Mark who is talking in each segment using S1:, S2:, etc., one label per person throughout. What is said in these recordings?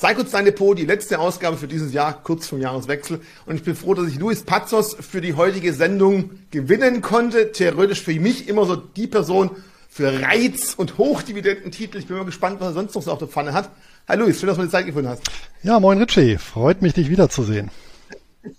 S1: Sei kurz dein Depot, die letzte Ausgabe für dieses Jahr, kurz vom Jahreswechsel. Und ich bin froh, dass ich Luis Pazos für die heutige Sendung gewinnen konnte. Theoretisch für mich immer so die Person für Reiz- und Hochdividendentitel. Ich bin mal gespannt, was er sonst noch so auf der Pfanne hat. Hi Luis, schön, dass du die Zeit gefunden hast.
S2: Ja, moin Richie. Freut mich, dich wiederzusehen.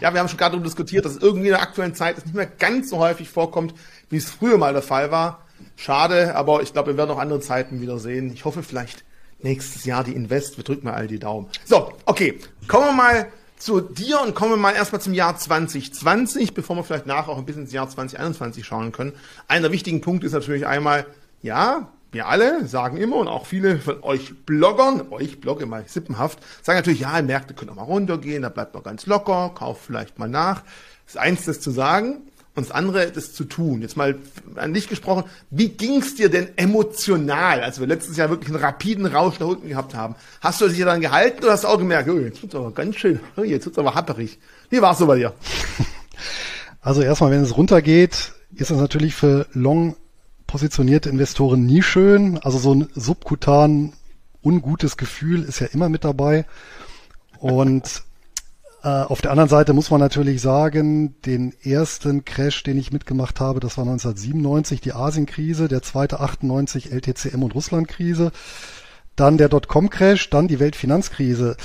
S1: Ja, wir haben schon gerade darüber diskutiert, dass irgendwie in der aktuellen Zeit es nicht mehr ganz so häufig vorkommt, wie es früher mal der Fall war. Schade, aber ich glaube, wir werden auch andere Zeiten wieder sehen. Ich hoffe vielleicht nächstes Jahr die Invest. Wir drücken mal all die Daumen. So, okay. Kommen wir mal zu dir und kommen wir mal erstmal zum Jahr 2020, bevor wir vielleicht nachher auch ein bisschen ins Jahr 2021 schauen können. Einer wichtigen Punkte ist natürlich einmal, ja, wir alle sagen immer und auch viele von euch Bloggern, euch blogge mal sippenhaft, sagen natürlich, ja, Märkte können auch mal runtergehen, da bleibt man ganz locker, kauft vielleicht mal nach. Das ist eins, das zu sagen und das andere, das zu tun. Jetzt mal an dich gesprochen, wie ging's dir denn emotional, als wir letztes Jahr wirklich einen rapiden Rausch nach unten gehabt haben? Hast du dich daran gehalten oder hast du auch gemerkt, oh, jetzt wird's aber ganz schön, oh, jetzt wird's aber happerig. Wie war's so bei dir?
S2: Also erstmal, wenn es runtergeht, ist das natürlich für long positionierte Investoren nie schön. Also so ein subkutan ungutes Gefühl ist ja immer mit dabei. Und äh, auf der anderen Seite muss man natürlich sagen, den ersten Crash, den ich mitgemacht habe, das war 1997 die Asienkrise, der zweite 98 LTCM und Russlandkrise, dann der Dotcom-Crash, dann die Weltfinanzkrise.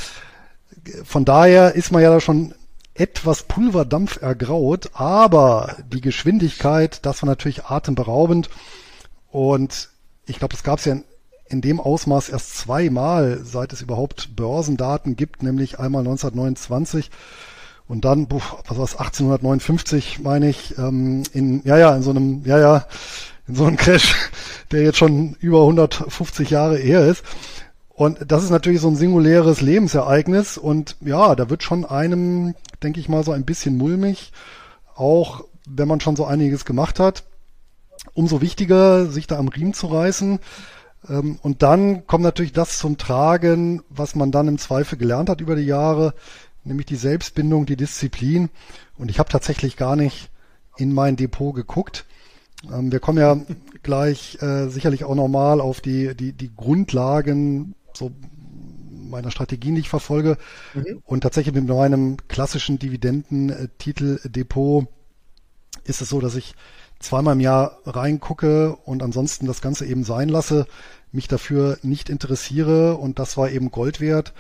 S2: Von daher ist man ja da schon etwas Pulverdampf ergraut, aber die Geschwindigkeit, das war natürlich atemberaubend. Und ich glaube, das gab es ja in, in dem Ausmaß erst zweimal, seit es überhaupt Börsendaten gibt, nämlich einmal 1929 und dann, buh, was war es, 1859, meine ich, ähm, in, ja, ja, in so einem, ja, ja, in so einem Crash, der jetzt schon über 150 Jahre her ist. Und das ist natürlich so ein singuläres Lebensereignis und ja, da wird schon einem, denke ich mal, so ein bisschen mulmig, auch wenn man schon so einiges gemacht hat. Umso wichtiger, sich da am Riemen zu reißen. Ähm, und dann kommt natürlich das zum Tragen, was man dann im Zweifel gelernt hat über die Jahre, nämlich die Selbstbindung, die Disziplin. Und ich habe tatsächlich gar nicht in mein Depot geguckt. Ähm, wir kommen ja gleich äh, sicherlich auch nochmal auf die, die, die Grundlagen so meiner Strategien, die ich verfolge. Mhm. Und tatsächlich mit meinem klassischen Dividendentitel-Depot ist es so, dass ich zweimal im Jahr reingucke und ansonsten das Ganze eben sein lasse, mich dafür nicht interessiere und das war eben Gold wert.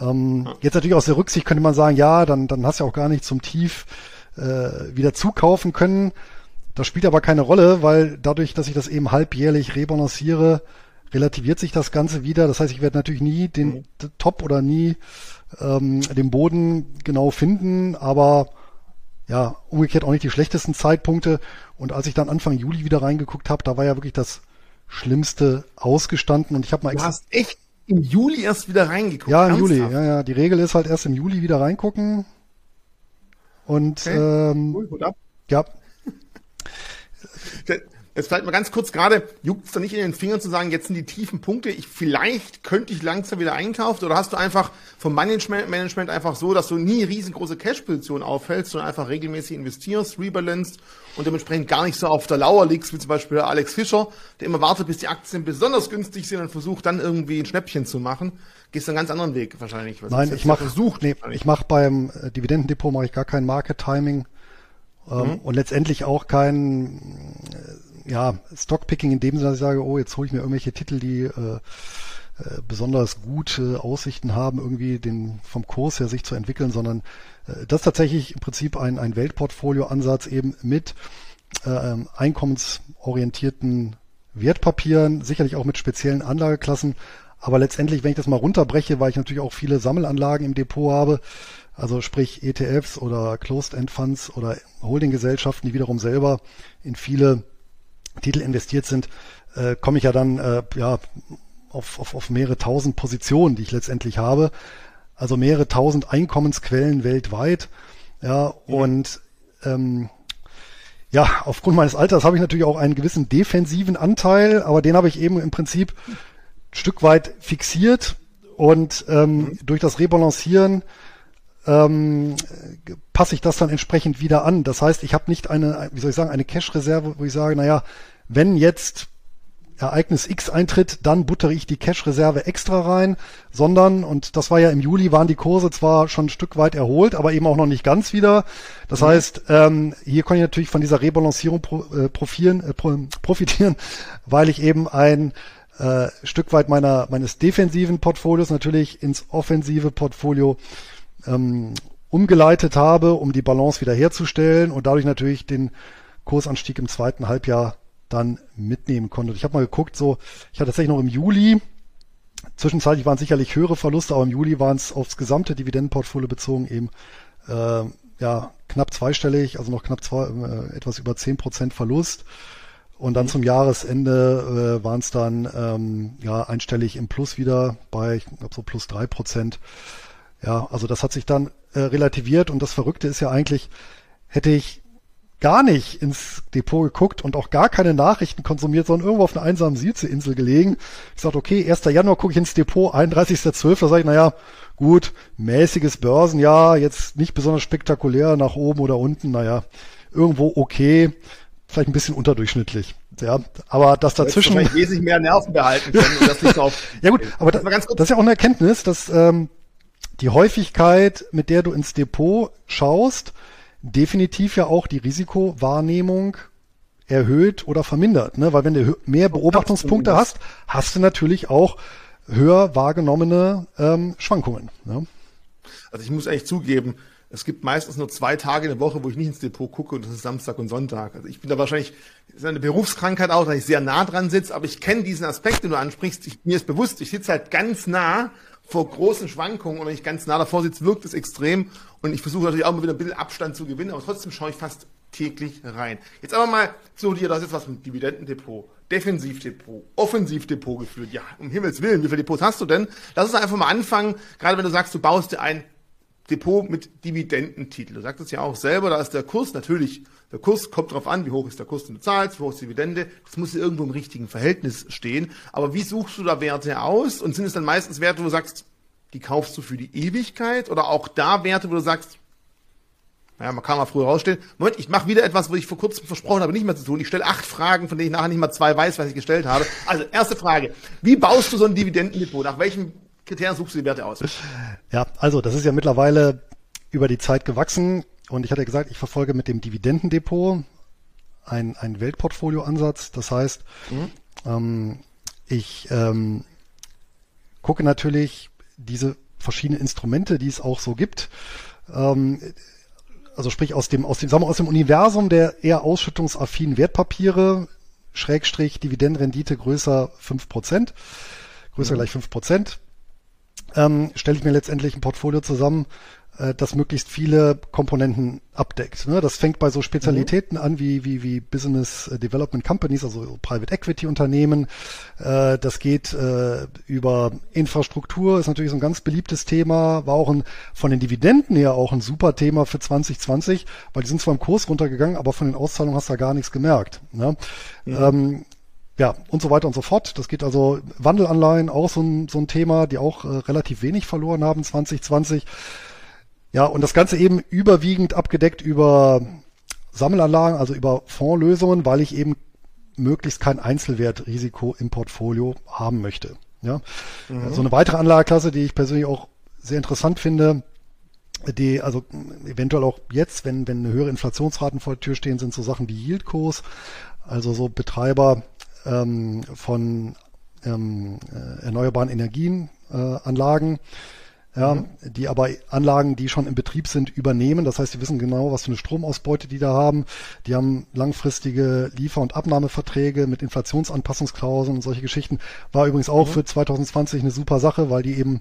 S2: Ähm, jetzt natürlich aus der Rücksicht könnte man sagen, ja, dann, dann hast du auch gar nicht zum Tief äh, wieder zukaufen können. Das spielt aber keine Rolle, weil dadurch, dass ich das eben halbjährlich rebalanciere, relativiert sich das Ganze wieder. Das heißt, ich werde natürlich nie den mhm. Top oder nie ähm, den Boden genau finden, aber ja, umgekehrt auch nicht die schlechtesten Zeitpunkte. Und als ich dann Anfang Juli wieder reingeguckt habe, da war ja wirklich das Schlimmste ausgestanden. Und ich habe mal
S1: Du hast echt im Juli erst wieder reingeguckt.
S2: Ja, im Juli, ja, ja. Die Regel ist halt erst im Juli wieder reingucken. Und okay. ähm, cool, ja.
S1: Jetzt vielleicht mal ganz kurz gerade, juckt es da nicht in den Fingern zu sagen, jetzt sind die tiefen Punkte, ich, vielleicht könnte ich langsam wieder einkaufen oder hast du einfach vom Management, Management einfach so, dass du nie riesengroße Cash-Positionen aufhältst, sondern einfach regelmäßig investierst, rebalanced und dementsprechend gar nicht so auf der Lauer liegst, wie zum Beispiel Alex Fischer, der immer wartet, bis die Aktien besonders günstig sind und versucht dann irgendwie ein Schnäppchen zu machen. Gehst einen ganz anderen Weg wahrscheinlich.
S2: Nein, ich mache nee, ich mach beim äh, Dividendendepot mache ich gar kein Market Timing mhm. und letztendlich auch kein ja, Stockpicking in dem Sinne, dass ich sage, oh, jetzt hole ich mir irgendwelche Titel, die äh, äh, besonders gute Aussichten haben, irgendwie den vom Kurs her sich zu entwickeln, sondern äh, das ist tatsächlich im Prinzip ein, ein Weltportfolio-Ansatz eben mit äh, einkommensorientierten Wertpapieren, sicherlich auch mit speziellen Anlageklassen. Aber letztendlich, wenn ich das mal runterbreche, weil ich natürlich auch viele Sammelanlagen im Depot habe, also sprich ETFs oder Closed-End Funds oder Holdinggesellschaften, die wiederum selber in viele Titel investiert sind, äh, komme ich ja dann äh, ja auf, auf, auf mehrere tausend Positionen, die ich letztendlich habe. Also mehrere tausend Einkommensquellen weltweit. Ja, mhm. und ähm, ja, aufgrund meines Alters habe ich natürlich auch einen gewissen defensiven Anteil, aber den habe ich eben im Prinzip ein Stück weit fixiert und ähm, mhm. durch das Rebalancieren ähm, passe ich das dann entsprechend wieder an. Das heißt, ich habe nicht eine, wie soll ich sagen, eine Cash-Reserve, wo ich sage, naja, wenn jetzt Ereignis X eintritt, dann buttere ich die Cash-Reserve extra rein, sondern, und das war ja im Juli, waren die Kurse zwar schon ein Stück weit erholt, aber eben auch noch nicht ganz wieder. Das mhm. heißt, ähm, hier kann ich natürlich von dieser Rebalancierung pro, äh, profieren, äh, profitieren, weil ich eben ein äh, Stück weit meiner, meines defensiven Portfolios natürlich ins offensive Portfolio ähm, umgeleitet habe, um die Balance wiederherzustellen und dadurch natürlich den Kursanstieg im zweiten Halbjahr dann mitnehmen konnte. Ich habe mal geguckt, so ich hatte tatsächlich noch im Juli, zwischenzeitlich waren sicherlich höhere Verluste, aber im Juli waren es aufs gesamte Dividendenportfolio bezogen eben äh, ja knapp zweistellig, also noch knapp zwei, äh, etwas über zehn Prozent Verlust. Und dann mhm. zum Jahresende äh, waren es dann ähm, ja einstellig im Plus wieder bei, ich glaube so plus drei Prozent. Ja, also das hat sich dann äh, relativiert und das Verrückte ist ja eigentlich, hätte ich gar nicht ins Depot geguckt und auch gar keine Nachrichten konsumiert, sondern irgendwo auf einer einsamen Südseeinsel gelegen. Ich sagte, okay, 1. Januar gucke ich ins Depot, 31.12. Da sage ich, naja, gut, mäßiges Börsenjahr, jetzt nicht besonders spektakulär nach oben oder unten, naja, irgendwo okay, vielleicht ein bisschen unterdurchschnittlich. Ja, aber das dazwischen.
S1: Vielleicht wesentlich mehr Nerven behalten können und das nicht so auf.
S2: ja gut, aber das, das, das ist ja auch eine Erkenntnis, dass ähm, die Häufigkeit, mit der du ins Depot schaust, definitiv ja auch die Risikowahrnehmung erhöht oder vermindert. Ne? Weil wenn du mehr Beobachtungspunkte hast, hast du natürlich auch höher wahrgenommene ähm, Schwankungen. Ne?
S1: Also ich muss eigentlich zugeben, es gibt meistens nur zwei Tage in der Woche, wo ich nicht ins Depot gucke und das ist Samstag und Sonntag. Also ich bin da wahrscheinlich, das ist eine Berufskrankheit auch, dass ich sehr nah dran sitze, aber ich kenne diesen Aspekt, den du ansprichst. Ich, mir ist bewusst, ich sitze halt ganz nah vor großen Schwankungen und wenn ich ganz nah davor sitze, wirkt es extrem und ich versuche natürlich auch mal wieder ein bisschen Abstand zu gewinnen, aber trotzdem schaue ich fast täglich rein. Jetzt aber mal zu dir, das ist was mit Dividendendepot, Defensivdepot, Offensivdepot geführt. Ja, um Himmels Willen, wie viele Depots hast du denn? Lass uns einfach mal anfangen, gerade wenn du sagst, du baust dir ein Depot mit Dividendentitel. Du sagst es ja auch selber, da ist der Kurs natürlich, der Kurs kommt drauf an, wie hoch ist der Kurs, den du zahlst, wie hoch ist die Dividende. Das muss irgendwo im richtigen Verhältnis stehen. Aber wie suchst du da Werte aus? Und sind es dann meistens Werte, wo du sagst, die kaufst du für die Ewigkeit? Oder auch da Werte, wo du sagst, naja, man kann mal früher rausstellen. Moment, ich mache wieder etwas, wo ich vor kurzem versprochen habe, nicht mehr zu tun. Ich stelle acht Fragen, von denen ich nachher nicht mal zwei weiß, was ich gestellt habe. Also, erste Frage. Wie baust du so ein Dividendendepot? Nach welchem Kriterien suchst du die Werte aus?
S2: Ja, also das ist ja mittlerweile über die Zeit gewachsen und ich hatte gesagt, ich verfolge mit dem Dividendendepot ein, ein Weltportfolio-Ansatz. Das heißt, mhm. ähm, ich ähm, gucke natürlich diese verschiedenen Instrumente, die es auch so gibt. Ähm, also sprich aus dem, aus dem, sagen wir, aus dem Universum der eher ausschüttungsaffinen Wertpapiere, Schrägstrich Dividendenrendite größer fünf Prozent, größer mhm. gleich fünf Prozent ähm, stelle ich mir letztendlich ein Portfolio zusammen, äh, das möglichst viele Komponenten abdeckt. Ne? Das fängt bei so Spezialitäten mhm. an wie, wie, wie Business Development Companies, also Private Equity Unternehmen. Äh, das geht äh, über Infrastruktur, ist natürlich so ein ganz beliebtes Thema, war auch ein, von den Dividenden her auch ein super Thema für 2020, weil die sind zwar im Kurs runtergegangen, aber von den Auszahlungen hast du da gar nichts gemerkt. Ne? Mhm. Ähm, ja, und so weiter und so fort. Das geht also Wandelanleihen, auch so ein, so ein Thema, die auch äh, relativ wenig verloren haben 2020. Ja, und das Ganze eben überwiegend abgedeckt über Sammelanlagen, also über Fondslösungen, weil ich eben möglichst kein Einzelwertrisiko im Portfolio haben möchte. Ja, mhm. so eine weitere Anlageklasse, die ich persönlich auch sehr interessant finde, die also eventuell auch jetzt, wenn wenn höhere Inflationsraten vor der Tür stehen, sind so Sachen wie Yieldkurs, also so Betreiber ähm, von ähm, äh, erneuerbaren Energienanlagen. Äh, ja, mhm. die aber Anlagen, die schon im Betrieb sind, übernehmen. Das heißt, die wissen genau, was für eine Stromausbeute die da haben. Die haben langfristige Liefer- und Abnahmeverträge mit Inflationsanpassungsklauseln und solche Geschichten. War übrigens auch mhm. für 2020 eine super Sache, weil die eben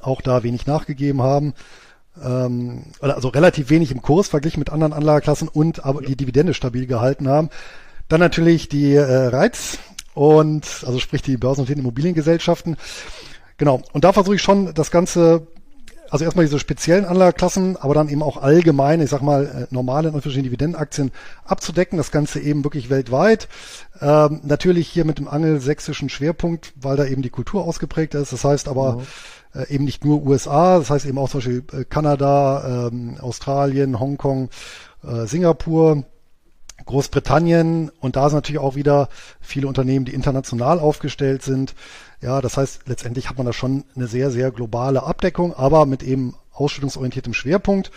S2: auch da wenig nachgegeben haben. Ähm, also relativ wenig im Kurs verglichen mit anderen Anlageklassen und aber die Dividende stabil gehalten haben. Dann natürlich die äh, Reiz und also sprich die börsennotierten Immobiliengesellschaften. Genau. Und da versuche ich schon das Ganze, also erstmal diese speziellen Anlageklassen, aber dann eben auch allgemein, ich sag mal, äh, normale und verschiedene Dividendenaktien abzudecken. Das Ganze eben wirklich weltweit. Ähm, natürlich hier mit dem angelsächsischen Schwerpunkt, weil da eben die Kultur ausgeprägt ist. Das heißt aber, mhm äh, eben nicht nur USA, das heißt eben auch zum Beispiel äh, Kanada, ähm, Australien, Hongkong, äh, Singapur, Großbritannien und da sind natürlich auch wieder viele Unternehmen, die international aufgestellt sind. Ja, das heißt, letztendlich hat man da schon eine sehr, sehr globale Abdeckung, aber mit eben ausschüttungsorientiertem Schwerpunkt.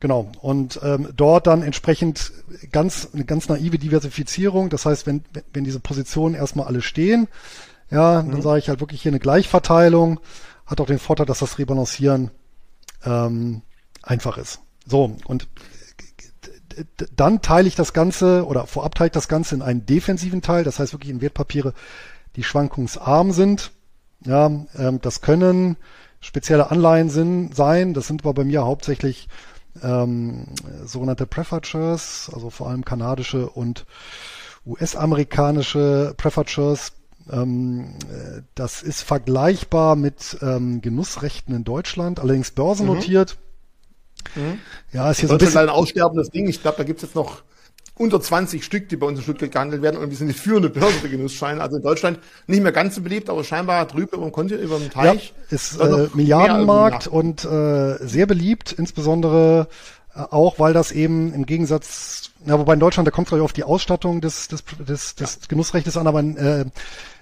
S2: Genau. Und ähm, dort dann entsprechend ganz eine ganz naive Diversifizierung. Das heißt, wenn, wenn diese Positionen erstmal alle stehen, ja, mhm. dann sage ich halt wirklich hier eine Gleichverteilung. Hat auch den Vorteil, dass das Rebalancieren ähm, einfach ist. So, und dann teile ich das Ganze oder vorab teile ich das Ganze in einen defensiven Teil, das heißt wirklich in Wertpapiere, die schwankungsarm sind. Ja, ähm, das können spezielle Anleihen sind, sein, das sind aber bei mir hauptsächlich ähm, sogenannte Prefatures, also vor allem kanadische und US-amerikanische Prefatures. Ähm, das ist vergleichbar mit ähm, Genussrechten in Deutschland, allerdings börsennotiert.
S1: Mhm. Mhm. Ja, ist hier so ein bisschen ein aussterbendes Ding. Ich glaube, da gibt es jetzt noch unter 20 Stück, die bei uns in Stuttgart gehandelt werden und wir sind die führende Börse für Genussscheine. Also in Deutschland nicht mehr ganz so beliebt, aber scheinbar drüben über dem Kontinent, über dem Teich.
S2: Ja, ist äh, Milliardenmarkt und äh, sehr beliebt, insbesondere äh, auch, weil das eben im Gegensatz, ja, wobei in Deutschland, da kommt es auf die Ausstattung des, des, des, des ja. Genussrechtes an, aber in, äh,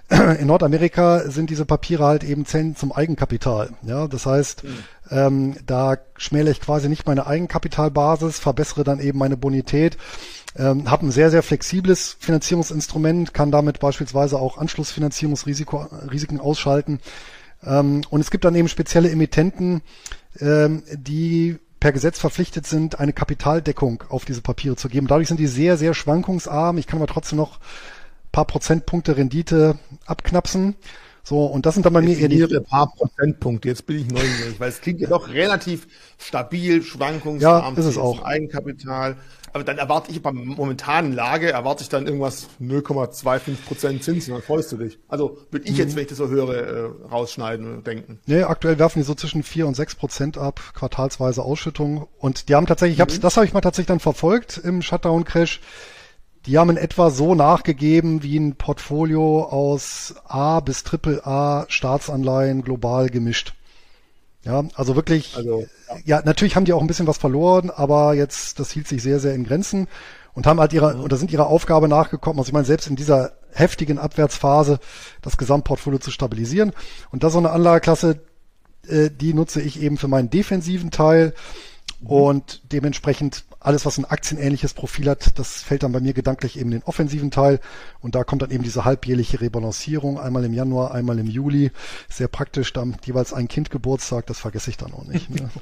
S2: in Nordamerika sind diese Papiere halt eben Zellen zum Eigenkapital. Ja, das heißt, mhm. ähm, da schmäle ich quasi nicht meine Eigenkapitalbasis, verbessere dann eben meine Bonität, ähm, habe ein sehr, sehr flexibles Finanzierungsinstrument, kann damit beispielsweise auch Anschlussfinanzierungsrisiken ausschalten. Ähm, und es gibt dann eben spezielle Emittenten, ähm, die per Gesetz verpflichtet sind, eine Kapitaldeckung auf diese Papiere zu geben. Dadurch sind die sehr, sehr schwankungsarm. Ich kann aber trotzdem noch paar Prozentpunkte Rendite abknapsen. So, und das sind dann bei mir
S1: eher die. paar Prozentpunkte. Jetzt bin ich neugierig, weil es klingt ja doch relativ stabil, schwankungsarm.
S2: Ja, ist es auch.
S1: Eigenkapital. Aber dann erwarte ich bei momentanen Lage, erwarte ich dann irgendwas 0,25 Prozent Zinsen, dann freust du dich. Also würde ich jetzt, mhm. wenn ich das so höre, äh, rausschneiden und denken.
S2: Nee, aktuell werfen die so zwischen 4 und 6 Prozent ab, quartalsweise Ausschüttung. Und die haben tatsächlich, mhm. ich hab's, das habe ich mal tatsächlich dann verfolgt im Shutdown-Crash. Die haben in etwa so nachgegeben wie ein Portfolio aus A bis Triple A Staatsanleihen global gemischt. Ja, also wirklich, also, ja. ja. natürlich haben die auch ein bisschen was verloren, aber jetzt, das hielt sich sehr, sehr in Grenzen und haben halt ihre, mhm. oder sind ihrer Aufgabe nachgekommen. Also ich meine, selbst in dieser heftigen Abwärtsphase das Gesamtportfolio zu stabilisieren. Und das ist so eine Anlageklasse, äh, die nutze ich eben für meinen defensiven Teil. Mhm. Und dementsprechend alles, was ein aktienähnliches Profil hat, das fällt dann bei mir gedanklich eben in den offensiven Teil. Und da kommt dann eben diese halbjährliche Rebalancierung, einmal im Januar, einmal im Juli. Sehr praktisch, dann jeweils ein Kind Geburtstag, das vergesse ich dann auch nicht. Ne?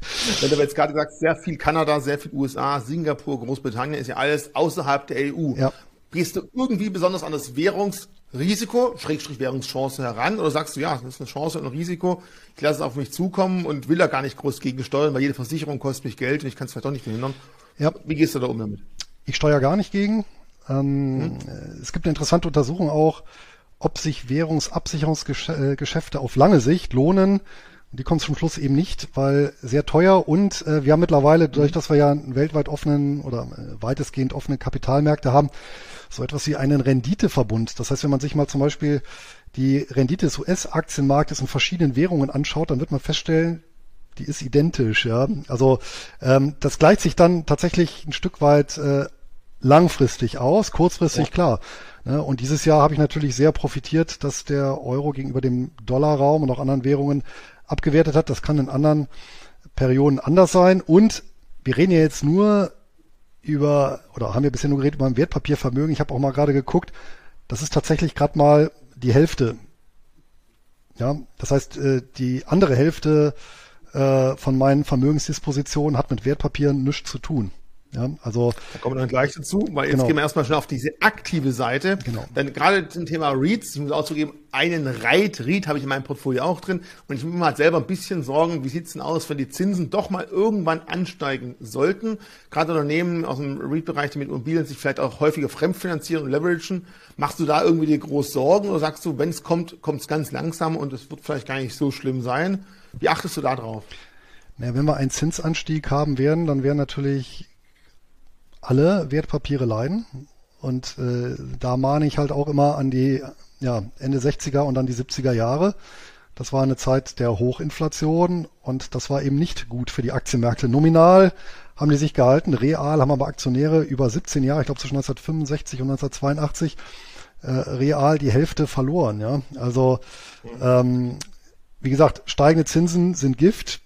S1: Wenn du jetzt gerade sagst, sehr viel Kanada, sehr viel USA, Singapur, Großbritannien, ist ja alles außerhalb der EU. Ja. Gehst du irgendwie besonders an das Währungs- Risiko, Schrägstrich Währungschance heran oder sagst du, ja, das ist eine Chance und ein Risiko, ich lasse es auf mich zukommen und will da gar nicht groß gegensteuern, weil jede Versicherung kostet mich Geld und ich kann es vielleicht doch nicht verhindern. Ja. Wie gehst du da um damit?
S2: Ich steuere gar nicht gegen. Ähm, hm. Es gibt eine interessante Untersuchung auch, ob sich Währungsabsicherungsgeschäfte auf lange Sicht lohnen. Die kommt zum Schluss eben nicht, weil sehr teuer und äh, wir haben mittlerweile, dadurch, dass wir ja einen weltweit offenen oder äh, weitestgehend offene Kapitalmärkte haben, so etwas wie einen Renditeverbund. Das heißt, wenn man sich mal zum Beispiel die Rendite des US-Aktienmarktes in verschiedenen Währungen anschaut, dann wird man feststellen, die ist identisch, ja. Also ähm, das gleicht sich dann tatsächlich ein Stück weit äh, langfristig aus, kurzfristig ja. klar. Ne? Und dieses Jahr habe ich natürlich sehr profitiert, dass der Euro gegenüber dem Dollarraum und auch anderen Währungen abgewertet hat. Das kann in anderen Perioden anders sein. Und wir reden ja jetzt nur über, oder haben wir bisher nur geredet über ein Wertpapiervermögen. Ich habe auch mal gerade geguckt, das ist tatsächlich gerade mal die Hälfte. Ja, das heißt, äh, die andere Hälfte äh, von meinen Vermögensdispositionen hat mit Wertpapieren nichts zu tun. Ja, also
S1: da kommen wir dann gleich dazu, weil jetzt genau. gehen wir erstmal schnell auf diese aktive Seite. Genau. Denn gerade zum Thema Reads, ich muss auch zugeben, einen Reit, Read habe ich in meinem Portfolio auch drin und ich muss mir halt selber ein bisschen sorgen, wie sieht's denn aus, wenn die Zinsen doch mal irgendwann ansteigen sollten. Gerade Unternehmen aus dem Read-Bereich, die mit Immobilien sich vielleicht auch häufiger fremdfinanzieren und leveragen. Machst du da irgendwie dir groß Sorgen oder sagst du, wenn es kommt, kommt es ganz langsam und es wird vielleicht gar nicht so schlimm sein? Wie achtest du da drauf?
S2: Ja, wenn wir einen Zinsanstieg haben werden, dann wäre natürlich alle Wertpapiere leiden. Und äh, da mahne ich halt auch immer an die ja, Ende 60er und dann die 70er Jahre. Das war eine Zeit der Hochinflation und das war eben nicht gut für die Aktienmärkte. Nominal haben die sich gehalten. Real haben aber Aktionäre über 17 Jahre, ich glaube zwischen 1965 und 1982, äh, real die Hälfte verloren. Ja, also ähm, wie gesagt, steigende Zinsen sind Gift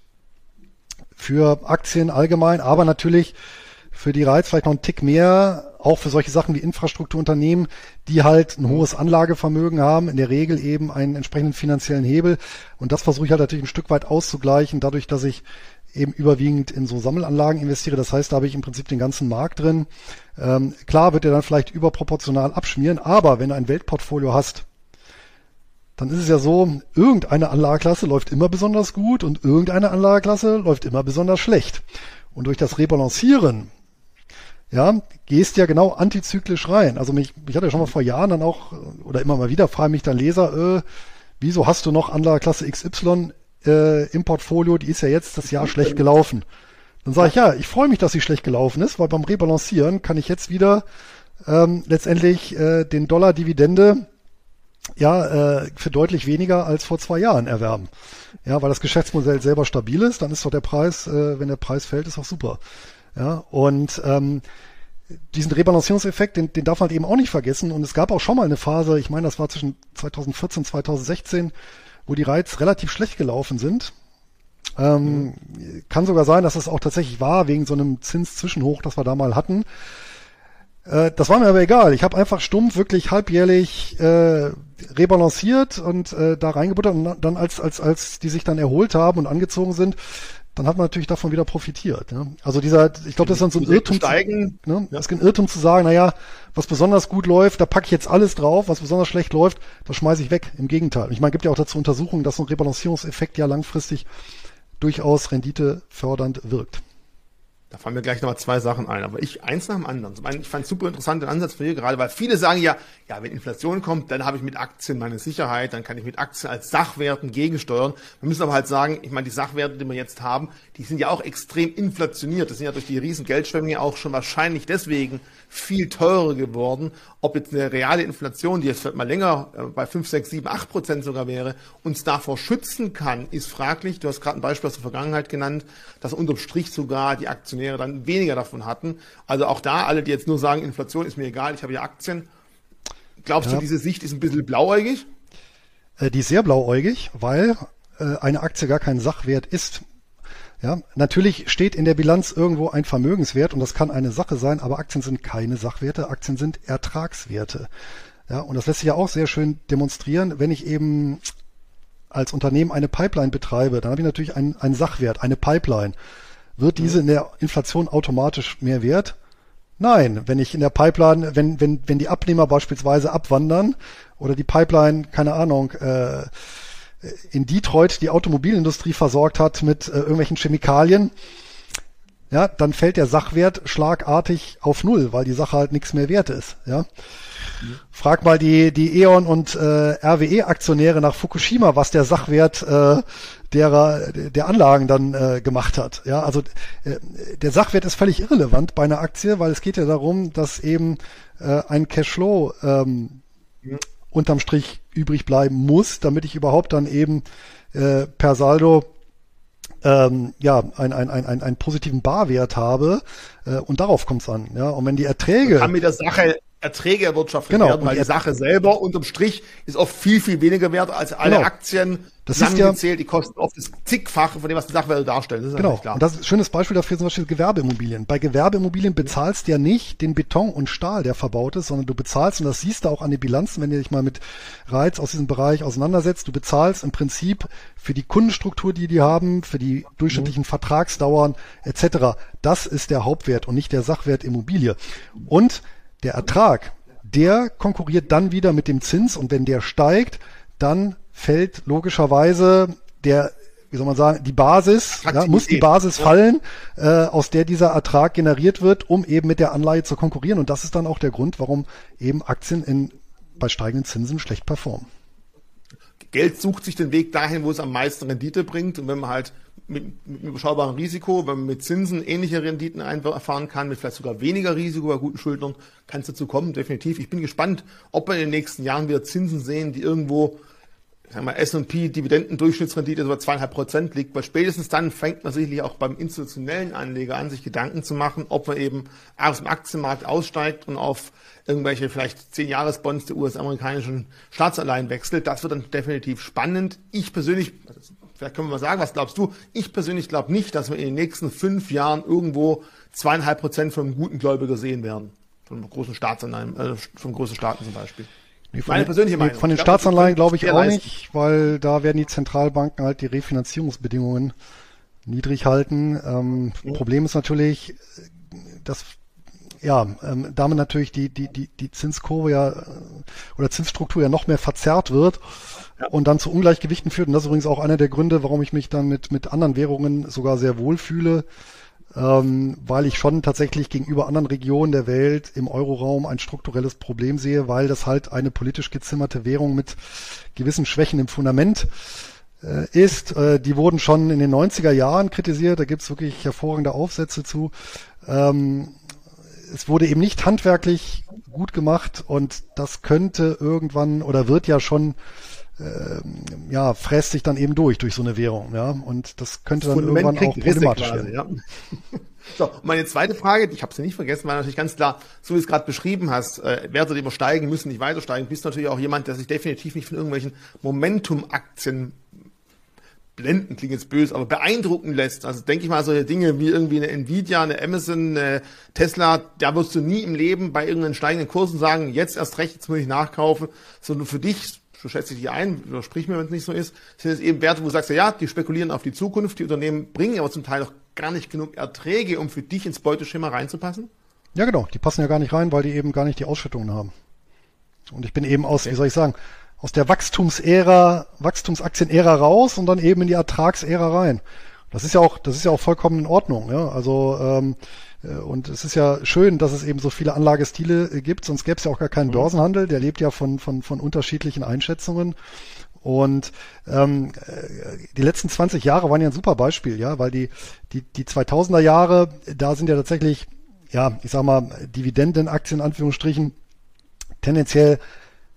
S2: für Aktien allgemein, aber natürlich für die Reiz vielleicht noch einen Tick mehr, auch für solche Sachen wie Infrastrukturunternehmen, die halt ein hohes Anlagevermögen haben, in der Regel eben einen entsprechenden finanziellen Hebel. Und das versuche ich halt natürlich ein Stück weit auszugleichen, dadurch, dass ich eben überwiegend in so Sammelanlagen investiere. Das heißt, da habe ich im Prinzip den ganzen Markt drin. Ähm, klar wird er dann vielleicht überproportional abschmieren, aber wenn du ein Weltportfolio hast, dann ist es ja so, irgendeine Anlageklasse läuft immer besonders gut und irgendeine Anlageklasse läuft immer besonders schlecht. Und durch das Rebalancieren ja, gehst ja genau antizyklisch rein. Also mich, ich hatte ja schon mal vor Jahren dann auch, oder immer mal wieder, fragen mich dann Leser, äh, wieso hast du noch Anlageklasse XY äh, im Portfolio, die ist ja jetzt das Jahr schlecht gelaufen. Dann sage ich, ja, ich freue mich, dass sie schlecht gelaufen ist, weil beim Rebalancieren kann ich jetzt wieder ähm, letztendlich äh, den Dollar Dividende ja äh, für deutlich weniger als vor zwei Jahren erwerben. Ja, weil das Geschäftsmodell selber stabil ist, dann ist doch der Preis, äh, wenn der Preis fällt, ist auch super. Ja, und ähm, diesen Rebalancierungseffekt, den, den darf man halt eben auch nicht vergessen. Und es gab auch schon mal eine Phase, ich meine, das war zwischen 2014 und 2016, wo die Reiz relativ schlecht gelaufen sind. Ähm, mhm. Kann sogar sein, dass es auch tatsächlich war, wegen so einem Zinszwischenhoch, das wir da mal hatten. Äh, das war mir aber egal. Ich habe einfach stumpf wirklich halbjährlich äh, rebalanciert und äh, da reingebuttert und dann als als als die sich dann erholt haben und angezogen sind, dann hat man natürlich davon wieder profitiert. Ne? Also dieser, ich glaube, das ist dann so ein Irrtum, steigen, zu, ne? ja. das ist ein Irrtum zu sagen, naja, was besonders gut läuft, da packe ich jetzt alles drauf, was besonders schlecht läuft, das schmeiße ich weg. Im Gegenteil. Ich meine, gibt ja auch dazu Untersuchungen, dass so ein Rebalancierungseffekt ja langfristig durchaus renditefördernd wirkt.
S1: Da fallen mir gleich nochmal zwei Sachen ein, aber ich eins nach dem anderen. Zum einen, ich fand super interessant den Ansatz von dir gerade, weil viele sagen ja, ja, wenn Inflation kommt, dann habe ich mit Aktien meine Sicherheit, dann kann ich mit Aktien als Sachwerten gegensteuern. Wir müssen aber halt sagen, ich meine, die Sachwerte, die wir jetzt haben, die sind ja auch extrem inflationiert. Das sind ja durch die riesen Geldschwemme auch schon wahrscheinlich deswegen viel teurer geworden. Ob jetzt eine reale Inflation, die jetzt vielleicht mal länger äh, bei 5, 6, 7, 8 Prozent sogar wäre, uns davor schützen kann, ist fraglich. Du hast gerade ein Beispiel aus der Vergangenheit genannt, dass unterm Strich sogar die Aktionäre dann weniger davon hatten. Also auch da, alle, die jetzt nur sagen, Inflation ist mir egal, ich habe ja Aktien. Glaubst ja. du, diese Sicht ist ein bisschen blauäugig?
S2: Äh, die ist sehr blauäugig, weil äh, eine Aktie gar kein Sachwert ist. Ja, natürlich steht in der Bilanz irgendwo ein Vermögenswert und das kann eine Sache sein, aber Aktien sind keine Sachwerte, Aktien sind Ertragswerte. Ja, und das lässt sich ja auch sehr schön demonstrieren, wenn ich eben als Unternehmen eine Pipeline betreibe, dann habe ich natürlich einen, einen Sachwert, eine Pipeline. Wird diese in der Inflation automatisch mehr wert? Nein, wenn ich in der Pipeline, wenn, wenn, wenn die Abnehmer beispielsweise abwandern oder die Pipeline, keine Ahnung, äh, in Detroit die Automobilindustrie versorgt hat mit äh, irgendwelchen Chemikalien, ja, dann fällt der Sachwert schlagartig auf Null, weil die Sache halt nichts mehr wert ist. Ja. Frag mal die, die E.ON und äh, RWE-Aktionäre nach Fukushima, was der Sachwert äh, derer, der Anlagen dann äh, gemacht hat. Ja, also äh, der Sachwert ist völlig irrelevant bei einer Aktie, weil es geht ja darum, dass eben äh, ein Cashflow ähm, ja unterm Strich übrig bleiben muss, damit ich überhaupt dann eben äh, per Saldo ähm, ja, ein, ein, ein, ein, einen positiven Barwert habe äh, und darauf kommt es an. Ja? Und wenn die Erträge.
S1: Kann mit der Sache Erträge erwirtschaftet
S2: genau,
S1: werden, weil die, die Sache selber unterm Strich ist oft viel, viel weniger wert als alle genau. Aktien
S2: das zusammengezählt.
S1: Ja, die kosten oft das zigfache von dem, was die Sachwerte darstellen. Das
S2: ist genau. Klar. Und das ist ein schönes Beispiel dafür zum Beispiel Gewerbeimmobilien. Bei Gewerbeimmobilien bezahlst du ja nicht den Beton und Stahl, der verbaut ist, sondern du bezahlst, und das siehst du auch an den Bilanzen, wenn du dich mal mit Reiz aus diesem Bereich auseinandersetzt, du bezahlst im Prinzip für die Kundenstruktur, die die haben, für die durchschnittlichen mhm. Vertragsdauern etc. Das ist der Hauptwert und nicht der Sachwert Immobilie. Und der Ertrag, der konkurriert dann wieder mit dem Zins und wenn der steigt, dann fällt logischerweise der wie soll man sagen, die Basis, ja, muss die Basis fallen, äh, aus der dieser Ertrag generiert wird, um eben mit der Anleihe zu konkurrieren. Und das ist dann auch der Grund, warum eben Aktien in, bei steigenden Zinsen schlecht performen.
S1: Geld sucht sich den Weg dahin, wo es am meisten Rendite bringt. Und wenn man halt mit, mit überschaubarem Risiko, wenn man mit Zinsen ähnliche Renditen erfahren kann, mit vielleicht sogar weniger Risiko bei guten Schuldnern, kann es dazu kommen, definitiv. Ich bin gespannt, ob wir in den nächsten Jahren wieder Zinsen sehen, die irgendwo sagen wir, S&P Dividendendurchschnittsrendite über zweieinhalb Prozent liegt, weil spätestens dann fängt man sicherlich auch beim institutionellen Anleger an, sich Gedanken zu machen, ob man eben aus dem Aktienmarkt aussteigt und auf irgendwelche vielleicht zehn Jahresbonds der US-amerikanischen Staatsanleihen wechselt. Das wird dann definitiv spannend. Ich persönlich, vielleicht können wir mal sagen, was glaubst du? Ich persönlich glaube nicht, dass wir in den nächsten fünf Jahren irgendwo zweieinhalb Prozent von einem guten Gläubiger sehen werden. Von großen Staatsanleihen, äh, von großen Staaten zum Beispiel.
S2: Nee, von, Meine persönliche Meinung. Von den ich Staatsanleihen glaube ich auch nicht, weil da werden die Zentralbanken halt die Refinanzierungsbedingungen niedrig halten. Ähm, ja. Problem ist natürlich, dass ja, ähm, damit natürlich die, die, die, die Zinskurve ja oder Zinsstruktur ja noch mehr verzerrt wird und dann zu Ungleichgewichten führt. Und das ist übrigens auch einer der Gründe, warum ich mich dann mit, mit anderen Währungen sogar sehr wohl fühle ähm, weil ich schon tatsächlich gegenüber anderen Regionen der Welt im Euroraum ein strukturelles Problem sehe, weil das halt eine politisch gezimmerte Währung mit gewissen Schwächen im Fundament äh, ist. Äh, die wurden schon in den 90er Jahren kritisiert, da gibt's wirklich hervorragende Aufsätze zu. Ähm, es wurde eben nicht handwerklich gut gemacht und das könnte irgendwann oder wird ja schon ja, fräst sich dann eben durch, durch so eine Währung, ja. Und das könnte das dann irgendwann auch problematisch quasi, werden.
S1: Ja. So, meine zweite Frage, ich habe sie nicht vergessen, war natürlich ganz klar, so wie du es gerade beschrieben hast, äh, Werte, die übersteigen, müssen nicht weiter steigen, bist natürlich auch jemand, der sich definitiv nicht von irgendwelchen Momentum-Aktien blenden, klingt jetzt böse, aber beeindrucken lässt. Also denke ich mal, solche Dinge wie irgendwie eine Nvidia, eine Amazon, eine Tesla, da wirst du nie im Leben bei irgendeinen steigenden Kursen sagen, jetzt erst recht, jetzt muss ich nachkaufen, sondern für dich so schätze ich die ein, sprich mir, wenn es nicht so ist, sind es eben Werte, wo du sagst, ja, die spekulieren auf die Zukunft, die Unternehmen bringen aber zum Teil auch gar nicht genug Erträge, um für dich ins Beuteschema reinzupassen?
S2: Ja, genau, die passen ja gar nicht rein, weil die eben gar nicht die Ausschüttungen haben. Und ich bin eben aus, okay. wie soll ich sagen, aus der Wachstumsära, Wachstumsaktienära raus und dann eben in die Ertragsära rein. Das ist ja auch, das ist ja auch vollkommen in Ordnung. Ja? Also ähm, äh, und es ist ja schön, dass es eben so viele Anlagestile äh, gibt, sonst gäbe es ja auch gar keinen mhm. Börsenhandel. Der lebt ja von, von, von unterschiedlichen Einschätzungen. Und ähm, äh, die letzten 20 Jahre waren ja ein super Beispiel, ja, weil die, die, die 2000er Jahre, da sind ja tatsächlich, ja, ich sag mal, Dividendenaktien in Anführungsstrichen tendenziell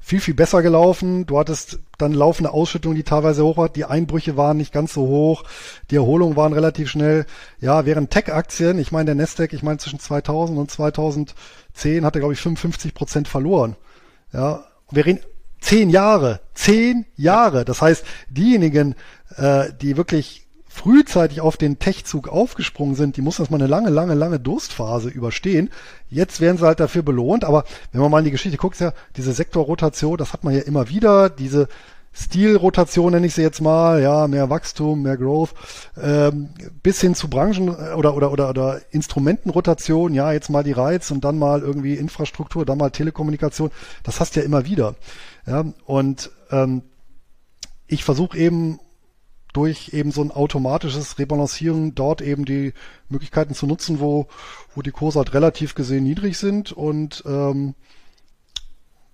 S2: viel, viel besser gelaufen. Du hattest dann laufende Ausschüttungen, die teilweise hoch waren. Die Einbrüche waren nicht ganz so hoch. Die Erholungen waren relativ schnell. Ja, während Tech-Aktien, ich meine der Nasdaq, ich meine zwischen 2000 und 2010 hat er, glaube ich, 55 Prozent verloren. Ja, wir reden zehn Jahre, zehn Jahre. Das heißt, diejenigen, äh, die wirklich frühzeitig auf den Tech-Zug aufgesprungen sind, die mussten erstmal eine lange, lange, lange Durstphase überstehen. Jetzt werden sie halt dafür belohnt, aber wenn man mal in die Geschichte guckt, ja, diese Sektorrotation, das hat man ja immer wieder, diese Stilrotation nenne ich sie jetzt mal, ja, mehr Wachstum, mehr Growth, ähm, bis hin zu Branchen äh, oder, oder, oder, oder Instrumentenrotation, ja, jetzt mal die Reiz und dann mal irgendwie Infrastruktur, dann mal Telekommunikation, das hast du ja immer wieder. Ja, und ähm, ich versuche eben durch eben so ein automatisches Rebalancieren dort eben die Möglichkeiten zu nutzen, wo, wo die Kurse halt relativ gesehen niedrig sind und ähm,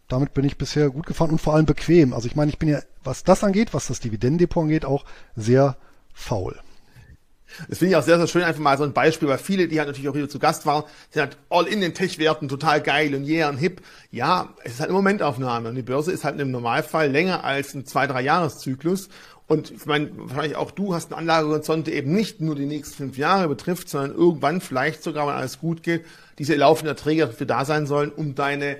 S2: damit bin ich bisher gut gefahren und vor allem bequem. Also ich meine, ich bin ja, was das angeht, was das Dividendendepot angeht, auch sehr faul.
S1: Das finde ich auch sehr, sehr schön, einfach mal so ein Beispiel, weil viele, die halt natürlich auch hier zu Gast waren, sind halt all in den Tech-Werten, total geil und yeah und hip. Ja, es ist halt eine Momentaufnahme und die Börse ist halt im Normalfall länger als ein zwei, drei Jahreszyklus und ich meine, wahrscheinlich auch du hast einen Anlagehorizont, der eben nicht nur die nächsten fünf Jahre betrifft, sondern irgendwann vielleicht sogar, wenn alles gut geht, diese laufenden Erträge dafür da sein sollen, um deine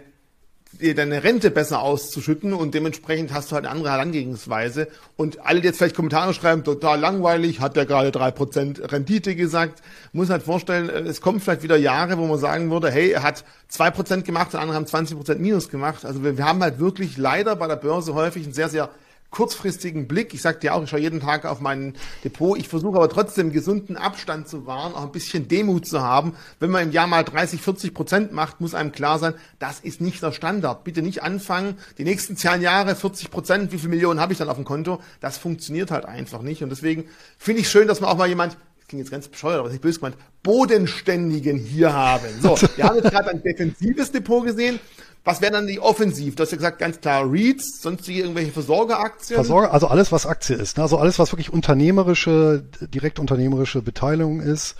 S1: deine Rente besser auszuschütten und dementsprechend hast du halt eine andere Herangehensweise. Und alle, die jetzt vielleicht Kommentare schreiben, total langweilig, hat der gerade drei Prozent Rendite gesagt, muss halt vorstellen, äh, es kommen vielleicht wieder Jahre, wo man sagen würde, hey, er hat zwei Prozent gemacht, und andere haben 20 Prozent Minus gemacht. Also wir, wir haben halt wirklich leider bei der Börse häufig ein sehr, sehr kurzfristigen Blick. Ich sag dir auch, ich schaue jeden Tag auf mein Depot. Ich versuche aber trotzdem gesunden Abstand zu wahren, auch ein bisschen Demut zu haben. Wenn man im Jahr mal 30, 40 Prozent macht, muss einem klar sein, das ist nicht der Standard. Bitte nicht anfangen, die nächsten zehn Jahre 40 Prozent, wie viele Millionen habe ich dann auf dem Konto? Das funktioniert halt einfach nicht. Und deswegen finde ich schön, dass man auch mal jemand klingt jetzt ganz bescheuert, aber nicht böse gemeint, bodenständigen hier haben. So, wir haben jetzt gerade ein defensives Depot gesehen. Was wäre dann die Offensiv? Du hast ja gesagt, ganz klar REITs, sonstige irgendwelche Versorgeraktien?
S2: Versorger, also alles, was Aktie ist. Ne? Also alles, was wirklich unternehmerische, direkt unternehmerische Beteiligung ist,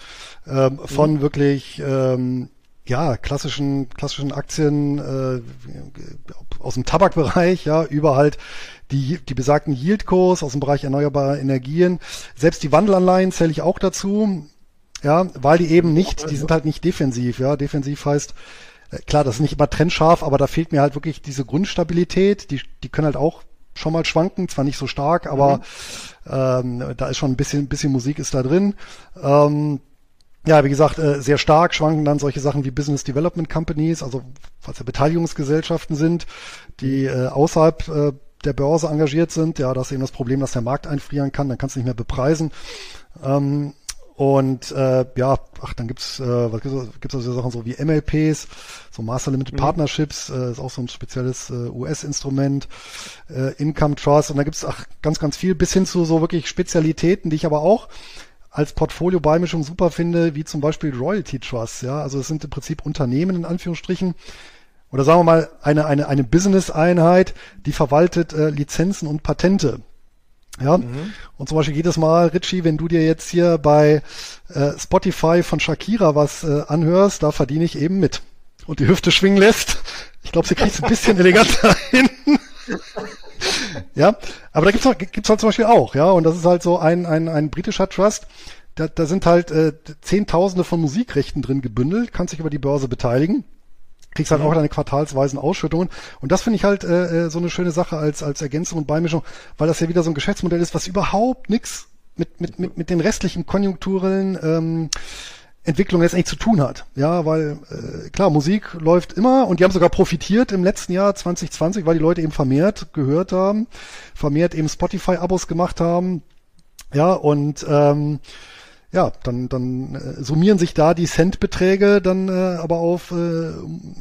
S2: ähm, von mhm. wirklich ähm, ja, klassischen, klassischen Aktien äh, aus dem Tabakbereich, ja, über halt die, die besagten Yieldkurs aus dem Bereich erneuerbarer Energien. Selbst die Wandelanleihen zähle ich auch dazu, ja, weil die eben nicht, die sind halt nicht defensiv, ja. Defensiv heißt, klar, das ist nicht immer trennscharf, aber da fehlt mir halt wirklich diese Grundstabilität. Die, die können halt auch schon mal schwanken, zwar nicht so stark, aber mhm. ähm, da ist schon ein bisschen, bisschen Musik ist da drin. Ähm, ja, wie gesagt, äh, sehr stark schwanken dann solche Sachen wie Business Development Companies, also falls ja Beteiligungsgesellschaften sind, die äh, außerhalb äh, der Börse engagiert sind. Ja, das ist eben das Problem, dass der Markt einfrieren kann, dann kannst du nicht mehr bepreisen. Ähm, und äh, ja, ach, dann gibt's äh, was gibt's, gibt's also Sachen so wie MLPs, so Master Limited mhm. Partnerships, äh, ist auch so ein spezielles äh, US-Instrument, äh, Income Trust und da gibt's ach, ganz, ganz viel, bis hin zu so wirklich Spezialitäten, die ich aber auch als Portfolio-Beimischung super finde, wie zum Beispiel Royalty Trust. Ja, also es sind im Prinzip Unternehmen in Anführungsstrichen, oder sagen wir mal eine, eine, eine Business-Einheit, die verwaltet äh, Lizenzen und Patente. Ja, mhm. und zum Beispiel jedes Mal, Richie, wenn du dir jetzt hier bei äh, Spotify von Shakira was äh, anhörst, da verdiene ich eben mit. Und die Hüfte schwingen lässt. Ich glaube, sie kriegt es ein bisschen eleganter hin. ja, aber da gibt's, noch, gibt's halt zum Beispiel auch, ja, und das ist halt so ein, ein, ein britischer Trust, da, da sind halt äh, Zehntausende von Musikrechten drin gebündelt, kannst dich über die Börse beteiligen kriegst halt mhm. auch deine quartalsweisen Ausschüttungen. Und das finde ich halt äh, äh, so eine schöne Sache als, als Ergänzung und Beimischung, weil das ja wieder so ein Geschäftsmodell ist, was überhaupt nichts mit, mit, mit, mit den restlichen konjunkturellen ähm, Entwicklung letztendlich zu tun hat. Ja, weil äh, klar, Musik läuft immer und die haben sogar profitiert im letzten Jahr 2020, weil die Leute eben vermehrt gehört haben, vermehrt eben Spotify-Abos gemacht haben. Ja, und ähm, ja, dann, dann äh, summieren sich da die Centbeträge dann äh, aber auf äh,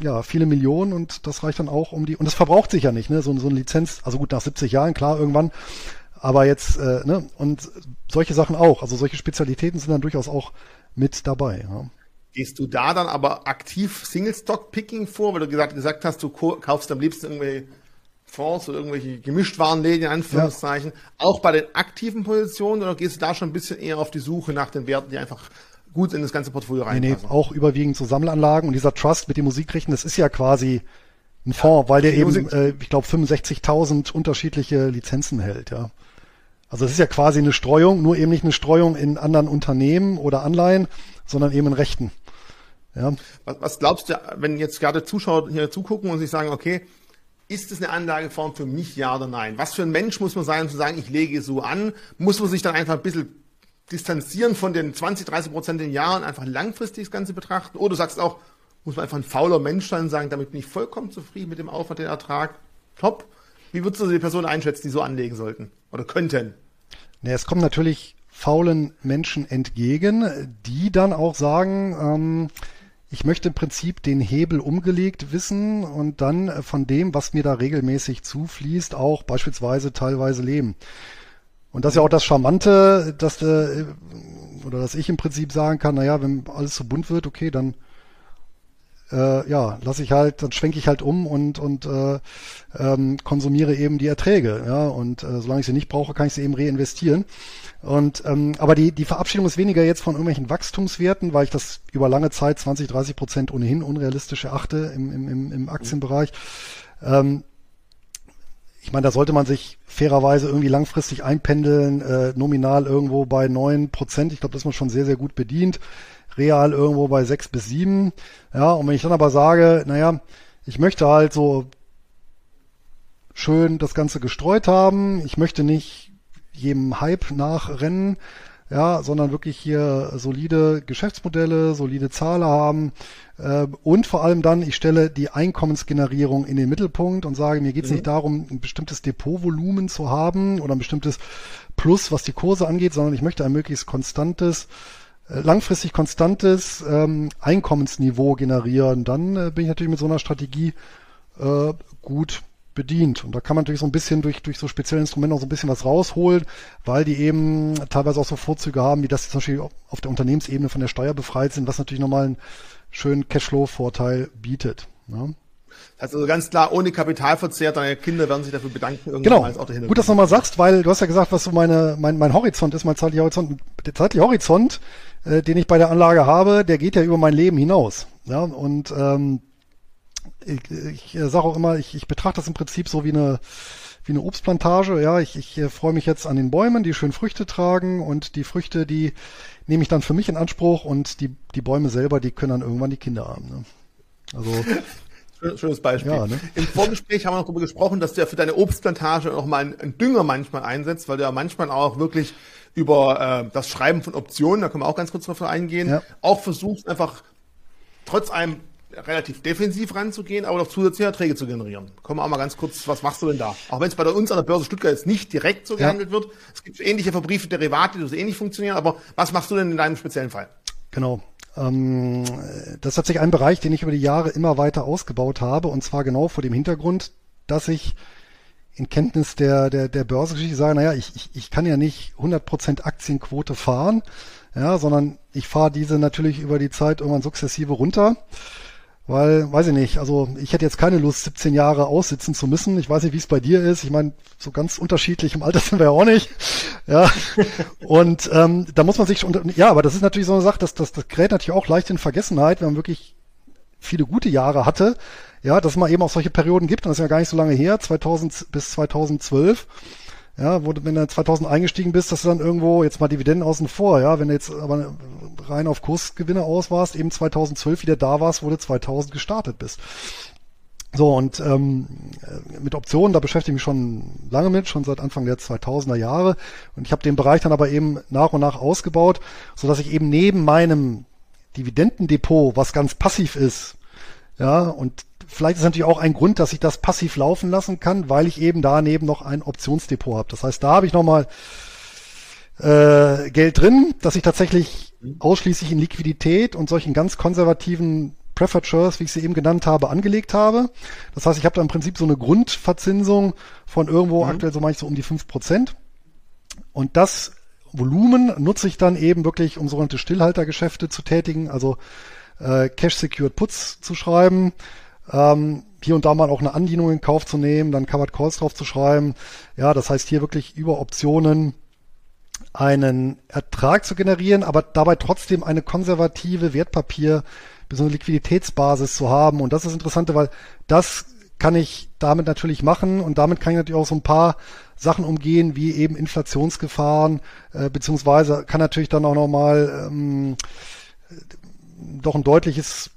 S2: ja, viele Millionen und das reicht dann auch um die, und das verbraucht sich ja nicht, ne? So, so eine Lizenz, also gut, nach 70 Jahren, klar, irgendwann, aber jetzt, äh, ne, und solche Sachen auch, also solche Spezialitäten sind dann durchaus auch mit dabei. Ja.
S1: Gehst du da dann aber aktiv Single-Stock-Picking vor, weil du gesagt, gesagt hast, du kaufst am liebsten irgendwie Fonds oder irgendwelche Gemischtwarenläden in Anführungszeichen, ja. auch bei den aktiven Positionen oder gehst du da schon ein bisschen eher auf die Suche nach den Werten, die einfach gut in das ganze Portfolio reinpassen? Nee,
S2: nee, auch überwiegend so Sammelanlagen und dieser Trust mit den Musikrechten, das ist ja quasi ein Fonds, ja, weil der eben, äh, ich glaube, 65.000 unterschiedliche Lizenzen hält, ja. Also es ist ja quasi eine Streuung, nur eben nicht eine Streuung in anderen Unternehmen oder Anleihen, sondern eben in Rechten.
S1: Ja. Was, was glaubst du, wenn jetzt gerade Zuschauer hier zugucken und sich sagen, okay, ist es eine Anlageform für mich, ja oder nein? Was für ein Mensch muss man sein, um zu sagen, ich lege so an? Muss man sich dann einfach ein bisschen distanzieren von den 20, 30 Prozent in Jahren, einfach langfristig das Ganze betrachten? Oder du sagst auch, muss man einfach ein fauler Mensch sein und sagen, damit bin ich vollkommen zufrieden mit dem Aufwand, den Ertrag? Top. Wie würdest du die Person einschätzen, die so anlegen sollten oder könnten?
S2: Nee, es kommen natürlich faulen Menschen entgegen, die dann auch sagen, ähm, ich möchte im Prinzip den Hebel umgelegt wissen und dann äh, von dem, was mir da regelmäßig zufließt, auch beispielsweise teilweise leben. Und das ist ja auch das Charmante, dass äh, oder dass ich im Prinzip sagen kann, naja, wenn alles so bunt wird, okay, dann äh, ja, lasse ich halt, dann schwenke ich halt um und und äh, ähm, konsumiere eben die Erträge, ja, und äh, solange ich sie nicht brauche, kann ich sie eben reinvestieren. Und ähm, aber die die Verabschiedung ist weniger jetzt von irgendwelchen Wachstumswerten, weil ich das über lange Zeit 20, 30 Prozent ohnehin unrealistisch erachte im im, im, Aktienbereich. Ähm, ich meine, da sollte man sich fairerweise irgendwie langfristig einpendeln, äh, nominal irgendwo bei neun Prozent. Ich glaube, das ist man schon sehr, sehr gut bedient real irgendwo bei sechs bis sieben. Ja, und wenn ich dann aber sage, naja, ich möchte halt so schön das Ganze gestreut haben, ich möchte nicht jedem Hype nachrennen, ja, sondern wirklich hier solide Geschäftsmodelle, solide Zahlen haben äh, und vor allem dann, ich stelle die Einkommensgenerierung in den Mittelpunkt und sage, mir geht es mhm. nicht darum, ein bestimmtes Depotvolumen zu haben oder ein bestimmtes Plus, was die Kurse angeht, sondern ich möchte ein möglichst konstantes langfristig konstantes ähm, Einkommensniveau generieren, dann äh, bin ich natürlich mit so einer Strategie äh, gut bedient. Und da kann man natürlich so ein bisschen durch, durch so spezielle Instrumente auch so ein bisschen was rausholen, weil die eben teilweise auch so Vorzüge haben, wie das zum Beispiel auf der Unternehmensebene von der Steuer befreit sind, was natürlich nochmal einen schönen Cashflow-Vorteil bietet. Ne?
S1: Also ganz klar, ohne Kapitalverzehr, deine Kinder werden sich dafür bedanken,
S2: irgendwann genau. als Auto hin. Gut, dass du nochmal sagst, weil du hast ja gesagt, was so meine, mein, mein Horizont ist, mein zeitlicher Horizont. Der zeitliche Horizont, äh, den ich bei der Anlage habe, der geht ja über mein Leben hinaus. Ja, und ähm, ich, ich sage auch immer, ich, ich betrachte das im Prinzip so wie eine wie eine Obstplantage. Ja, ich, ich äh, freue mich jetzt an den Bäumen, die schön Früchte tragen und die Früchte, die nehme ich dann für mich in Anspruch und die, die Bäume selber, die können dann irgendwann die Kinder haben. Ne?
S1: Also Schönes Beispiel. Ja, ne? Im Vorgespräch haben wir noch darüber gesprochen, dass du ja für deine Obstplantage auch mal einen, einen Dünger manchmal einsetzt, weil du ja manchmal auch wirklich über äh, das Schreiben von Optionen, da können wir auch ganz kurz drauf eingehen, ja. auch versuchst einfach trotz einem relativ defensiv ranzugehen, aber noch zusätzliche Erträge zu generieren. Kommen wir auch mal ganz kurz, was machst du denn da? Auch wenn es bei uns an der Börse Stuttgart jetzt nicht direkt so gehandelt ja. wird. Es gibt ähnliche verbriefte Derivate, die so ähnlich funktionieren, aber was machst du denn in deinem speziellen Fall?
S2: Genau. Ähm, das ist tatsächlich ein Bereich, den ich über die Jahre immer weiter ausgebaut habe und zwar genau vor dem Hintergrund, dass ich in Kenntnis der, der, der Börsengeschichte sage, naja, ich, ich, ich kann ja nicht 100% Aktienquote fahren, ja, sondern ich fahre diese natürlich über die Zeit irgendwann sukzessive runter. Weil, weiß ich nicht, also ich hätte jetzt keine Lust, 17 Jahre aussitzen zu müssen. Ich weiß nicht, wie es bei dir ist. Ich meine, so ganz unterschiedlich im Alter sind wir ja auch nicht. Ja. Und ähm, da muss man sich schon, ja, aber das ist natürlich so eine Sache, dass das, das gerät natürlich auch leicht in Vergessenheit, wenn man wirklich viele gute Jahre hatte. Ja, dass man eben auch solche Perioden gibt, und das ist ja gar nicht so lange her, 2000 bis 2012 ja, wo du, wenn du 2000 eingestiegen bist, dass du dann irgendwo, jetzt mal Dividenden außen vor, ja, wenn du jetzt aber rein auf Kursgewinne aus warst, eben 2012 wieder da warst, wo du 2000 gestartet bist. So, und ähm, mit Optionen, da beschäftige ich mich schon lange mit, schon seit Anfang der 2000er Jahre. Und ich habe den Bereich dann aber eben nach und nach ausgebaut, so dass ich eben neben meinem Dividendendepot, was ganz passiv ist, ja, und vielleicht ist natürlich auch ein Grund, dass ich das passiv laufen lassen kann, weil ich eben daneben noch ein Optionsdepot habe. Das heißt, da habe ich nochmal äh, Geld drin, dass ich tatsächlich ausschließlich in Liquidität und solchen ganz konservativen Preferred wie ich sie eben genannt habe, angelegt habe. Das heißt, ich habe da im Prinzip so eine Grundverzinsung von irgendwo mhm. aktuell so manchmal so um die fünf Prozent. Und das Volumen nutze ich dann eben wirklich, um sogenannte Stillhaltergeschäfte zu tätigen, also äh, Cash Secured Puts zu schreiben, ähm, hier und da mal auch eine Andienung in Kauf zu nehmen, dann Covered Calls drauf zu schreiben. Ja, das heißt hier wirklich über Optionen einen Ertrag zu generieren, aber dabei trotzdem eine konservative Wertpapier bis eine Liquiditätsbasis zu haben. Und das ist interessant, weil das kann ich damit natürlich machen und damit kann ich natürlich auch so ein paar Sachen umgehen, wie eben Inflationsgefahren, äh, beziehungsweise kann natürlich dann auch nochmal ähm, doch ein deutliches,